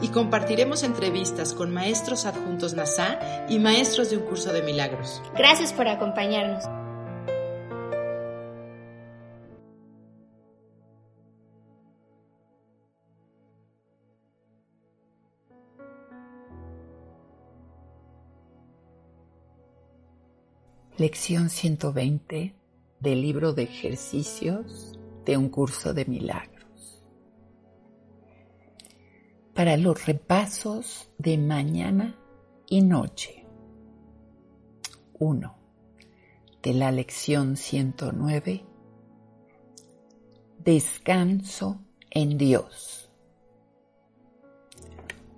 Y compartiremos entrevistas con maestros adjuntos NASA y maestros de un curso de milagros. Gracias por acompañarnos. Lección 120 del libro de ejercicios de un curso de milagros. Para los repasos de mañana y noche. 1. De la lección 109. Descanso en Dios.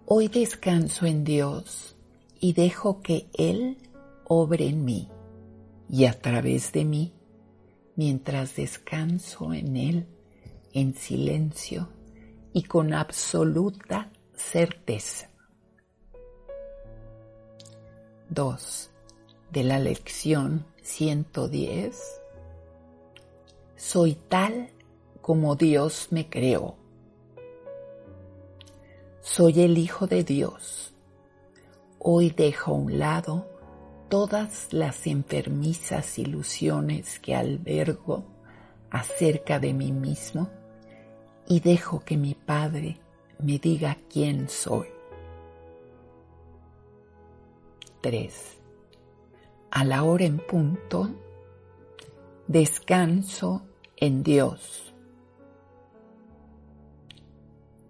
Hoy descanso en Dios y dejo que Él obre en mí y a través de mí mientras descanso en Él en silencio y con absoluta certeza. 2. De la lección 110. Soy tal como Dios me creó. Soy el Hijo de Dios. Hoy dejo a un lado todas las enfermizas ilusiones que albergo acerca de mí mismo y dejo que mi Padre me diga quién soy. 3. A la hora en punto, descanso en Dios.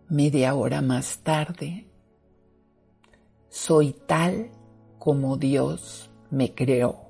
Media hora más tarde, soy tal como Dios me creó.